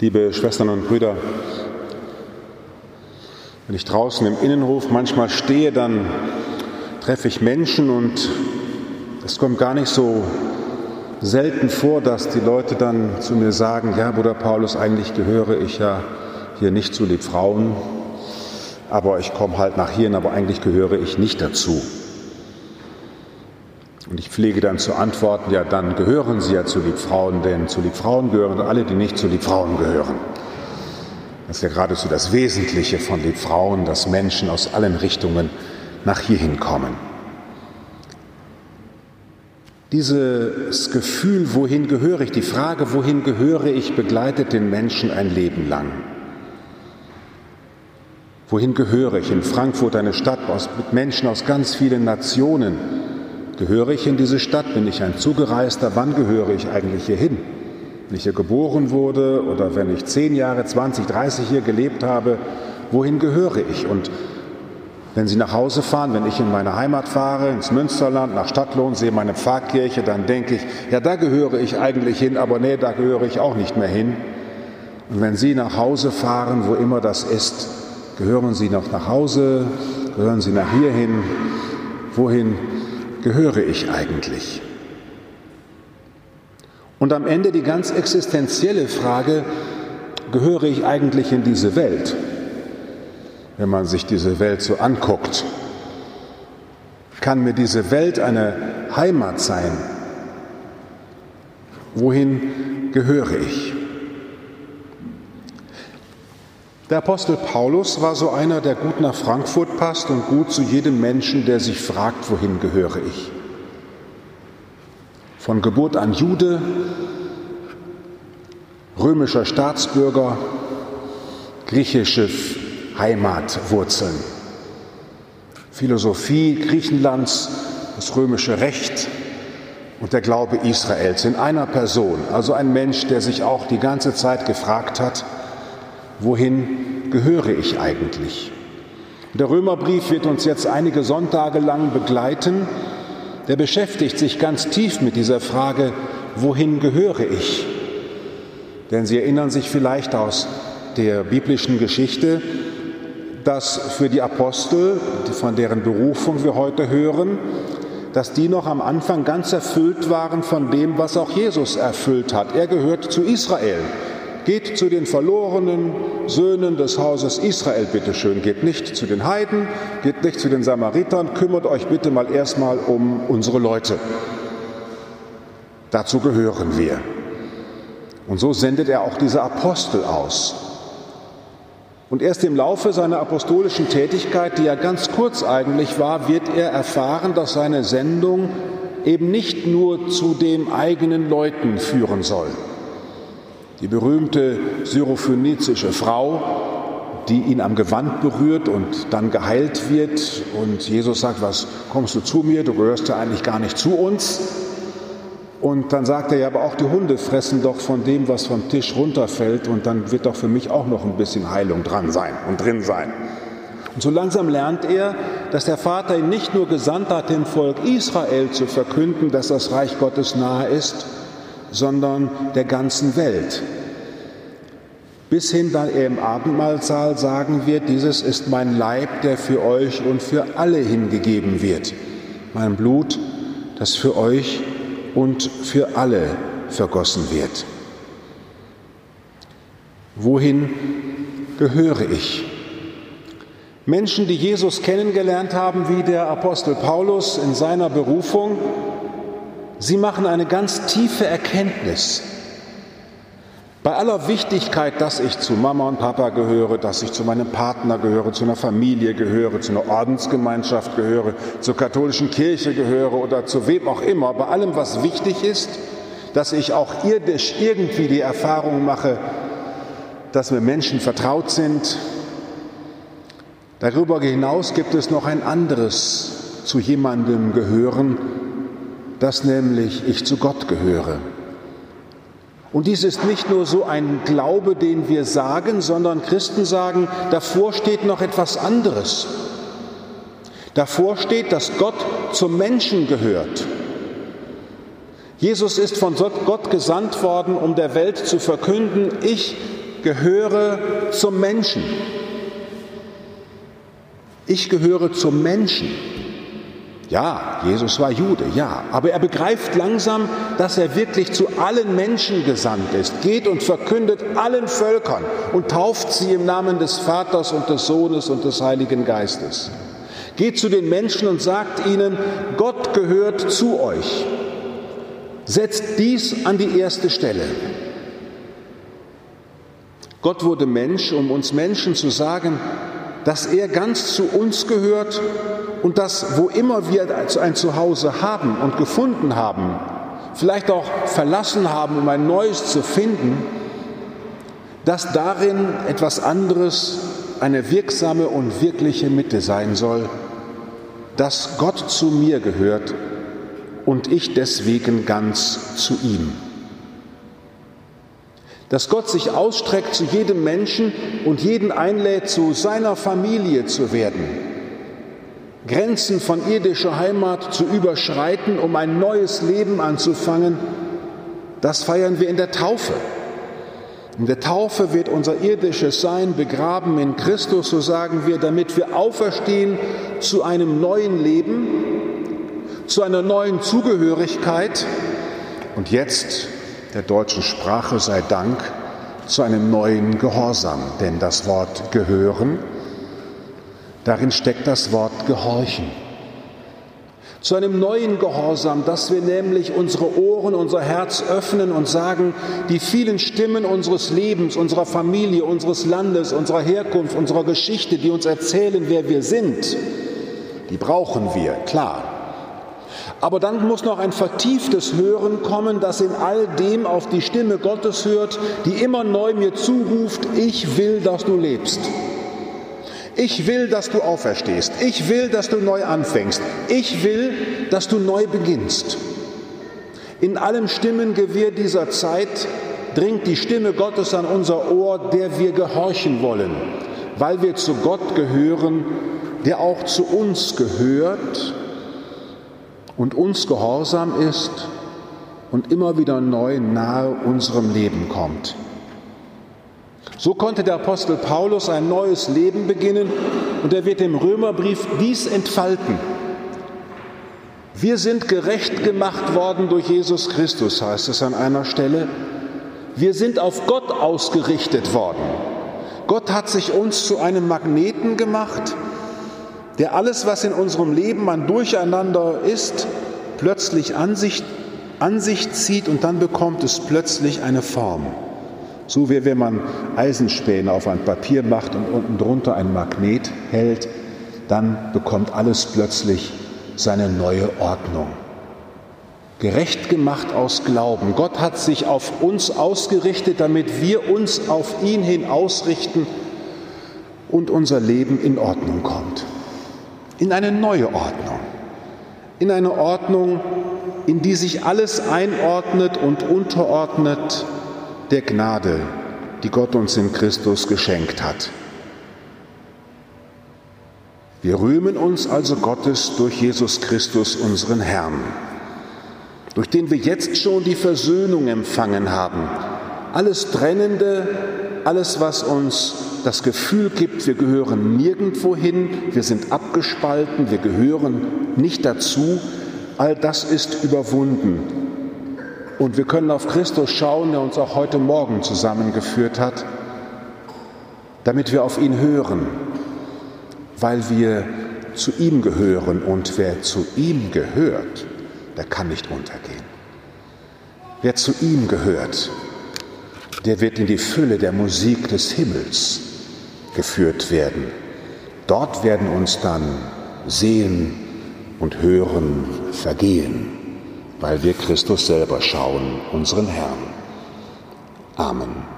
Liebe Schwestern und Brüder, wenn ich draußen im Innenhof manchmal stehe, dann treffe ich Menschen und es kommt gar nicht so selten vor, dass die Leute dann zu mir sagen, ja, Bruder Paulus, eigentlich gehöre ich ja hier nicht zu den Frauen, aber ich komme halt nach hierhin, aber eigentlich gehöre ich nicht dazu. Und ich pflege dann zu antworten, ja, dann gehören Sie ja zu Liebfrauen, denn zu Liebfrauen gehören alle, die nicht zu Liebfrauen gehören. Das ist ja geradezu das Wesentliche von Liebfrauen, dass Menschen aus allen Richtungen nach hierhin kommen. Dieses Gefühl, wohin gehöre ich, die Frage, wohin gehöre ich, begleitet den Menschen ein Leben lang. Wohin gehöre ich? In Frankfurt, eine Stadt mit Menschen aus ganz vielen Nationen, Gehöre ich in diese Stadt? Bin ich ein Zugereister? Wann gehöre ich eigentlich hier hin? Wenn ich hier geboren wurde oder wenn ich zehn Jahre, 20, 30 hier gelebt habe, wohin gehöre ich? Und wenn Sie nach Hause fahren, wenn ich in meine Heimat fahre, ins Münsterland, nach Stadtlohn, sehe meine Pfarrkirche, dann denke ich, ja, da gehöre ich eigentlich hin, aber nee, da gehöre ich auch nicht mehr hin. Und wenn Sie nach Hause fahren, wo immer das ist, gehören Sie noch nach Hause, gehören Sie nach hierhin, wohin gehöre ich eigentlich? Und am Ende die ganz existenzielle Frage, gehöre ich eigentlich in diese Welt? Wenn man sich diese Welt so anguckt, kann mir diese Welt eine Heimat sein? Wohin gehöre ich? Der Apostel Paulus war so einer, der gut nach Frankfurt passt und gut zu jedem Menschen, der sich fragt, wohin gehöre ich. Von Geburt an Jude, römischer Staatsbürger, griechische Heimatwurzeln, Philosophie Griechenlands, das römische Recht und der Glaube Israels in einer Person. Also ein Mensch, der sich auch die ganze Zeit gefragt hat, wohin gehöre ich eigentlich? Der Römerbrief wird uns jetzt einige Sonntage lang begleiten. Der beschäftigt sich ganz tief mit dieser Frage, wohin gehöre ich? Denn Sie erinnern sich vielleicht aus der biblischen Geschichte, dass für die Apostel, von deren Berufung wir heute hören, dass die noch am Anfang ganz erfüllt waren von dem, was auch Jesus erfüllt hat. Er gehört zu Israel. Geht zu den verlorenen Söhnen des Hauses Israel, bitteschön. Geht nicht zu den Heiden, geht nicht zu den Samaritern. Kümmert euch bitte mal erstmal um unsere Leute. Dazu gehören wir. Und so sendet er auch diese Apostel aus. Und erst im Laufe seiner apostolischen Tätigkeit, die ja ganz kurz eigentlich war, wird er erfahren, dass seine Sendung eben nicht nur zu den eigenen Leuten führen soll die berühmte syrophönizische Frau, die ihn am Gewand berührt und dann geheilt wird. Und Jesus sagt, was kommst du zu mir? Du gehörst ja eigentlich gar nicht zu uns. Und dann sagt er ja, aber auch die Hunde fressen doch von dem, was vom Tisch runterfällt. Und dann wird doch für mich auch noch ein bisschen Heilung dran sein und drin sein. Und so langsam lernt er, dass der Vater ihn nicht nur gesandt hat, dem Volk Israel zu verkünden, dass das Reich Gottes nahe ist, sondern der ganzen Welt. Bis hin, da er im Abendmahlsaal sagen wird, dieses ist mein Leib, der für euch und für alle hingegeben wird. Mein Blut, das für euch und für alle vergossen wird. Wohin gehöre ich? Menschen, die Jesus kennengelernt haben, wie der Apostel Paulus in seiner Berufung, Sie machen eine ganz tiefe Erkenntnis. Bei aller Wichtigkeit, dass ich zu Mama und Papa gehöre, dass ich zu meinem Partner gehöre, zu einer Familie gehöre, zu einer Ordensgemeinschaft gehöre, zur katholischen Kirche gehöre oder zu wem auch immer, bei allem, was wichtig ist, dass ich auch irdisch irgendwie die Erfahrung mache, dass mir Menschen vertraut sind. Darüber hinaus gibt es noch ein anderes zu jemandem gehören, dass nämlich ich zu Gott gehöre. Und dies ist nicht nur so ein Glaube, den wir sagen, sondern Christen sagen, davor steht noch etwas anderes. Davor steht, dass Gott zum Menschen gehört. Jesus ist von Gott gesandt worden, um der Welt zu verkünden, ich gehöre zum Menschen. Ich gehöre zum Menschen. Ja, Jesus war Jude, ja, aber er begreift langsam, dass er wirklich zu allen Menschen gesandt ist. Geht und verkündet allen Völkern und tauft sie im Namen des Vaters und des Sohnes und des Heiligen Geistes. Geht zu den Menschen und sagt ihnen, Gott gehört zu euch. Setzt dies an die erste Stelle. Gott wurde Mensch, um uns Menschen zu sagen, dass er ganz zu uns gehört und dass, wo immer wir ein Zuhause haben und gefunden haben, vielleicht auch verlassen haben, um ein neues zu finden, dass darin etwas anderes eine wirksame und wirkliche Mitte sein soll, dass Gott zu mir gehört und ich deswegen ganz zu ihm. Dass Gott sich ausstreckt zu jedem Menschen und jeden einlädt, zu seiner Familie zu werden, Grenzen von irdischer Heimat zu überschreiten, um ein neues Leben anzufangen, das feiern wir in der Taufe. In der Taufe wird unser irdisches Sein begraben in Christus, so sagen wir, damit wir auferstehen zu einem neuen Leben, zu einer neuen Zugehörigkeit und jetzt der deutschen Sprache sei Dank zu einem neuen Gehorsam. Denn das Wort gehören, darin steckt das Wort gehorchen. Zu einem neuen Gehorsam, dass wir nämlich unsere Ohren, unser Herz öffnen und sagen, die vielen Stimmen unseres Lebens, unserer Familie, unseres Landes, unserer Herkunft, unserer Geschichte, die uns erzählen, wer wir sind, die brauchen wir, klar. Aber dann muss noch ein vertieftes Hören kommen, das in all dem auf die Stimme Gottes hört, die immer neu mir zuruft, ich will, dass du lebst. Ich will, dass du auferstehst. Ich will, dass du neu anfängst. Ich will, dass du neu beginnst. In allem Stimmengewirr dieser Zeit dringt die Stimme Gottes an unser Ohr, der wir gehorchen wollen, weil wir zu Gott gehören, der auch zu uns gehört und uns gehorsam ist und immer wieder neu nahe unserem Leben kommt. So konnte der Apostel Paulus ein neues Leben beginnen und er wird im Römerbrief dies entfalten. Wir sind gerecht gemacht worden durch Jesus Christus, heißt es an einer Stelle. Wir sind auf Gott ausgerichtet worden. Gott hat sich uns zu einem Magneten gemacht, der alles, was in unserem Leben an Durcheinander ist, plötzlich an sich, an sich zieht und dann bekommt es plötzlich eine Form. So wie wenn man Eisenspäne auf ein Papier macht und unten drunter ein Magnet hält, dann bekommt alles plötzlich seine neue Ordnung. Gerecht gemacht aus Glauben. Gott hat sich auf uns ausgerichtet, damit wir uns auf ihn hin ausrichten und unser Leben in Ordnung kommt in eine neue Ordnung, in eine Ordnung, in die sich alles einordnet und unterordnet der Gnade, die Gott uns in Christus geschenkt hat. Wir rühmen uns also Gottes durch Jesus Christus, unseren Herrn, durch den wir jetzt schon die Versöhnung empfangen haben. Alles Trennende, alles, was uns das Gefühl gibt, wir gehören nirgendwo hin, wir sind abgespalten, wir gehören nicht dazu, all das ist überwunden. Und wir können auf Christus schauen, der uns auch heute Morgen zusammengeführt hat, damit wir auf ihn hören, weil wir zu ihm gehören und wer zu ihm gehört, der kann nicht untergehen. Wer zu ihm gehört, der wird in die Fülle der Musik des Himmels geführt werden. Dort werden uns dann sehen und hören vergehen, weil wir Christus selber schauen, unseren Herrn. Amen.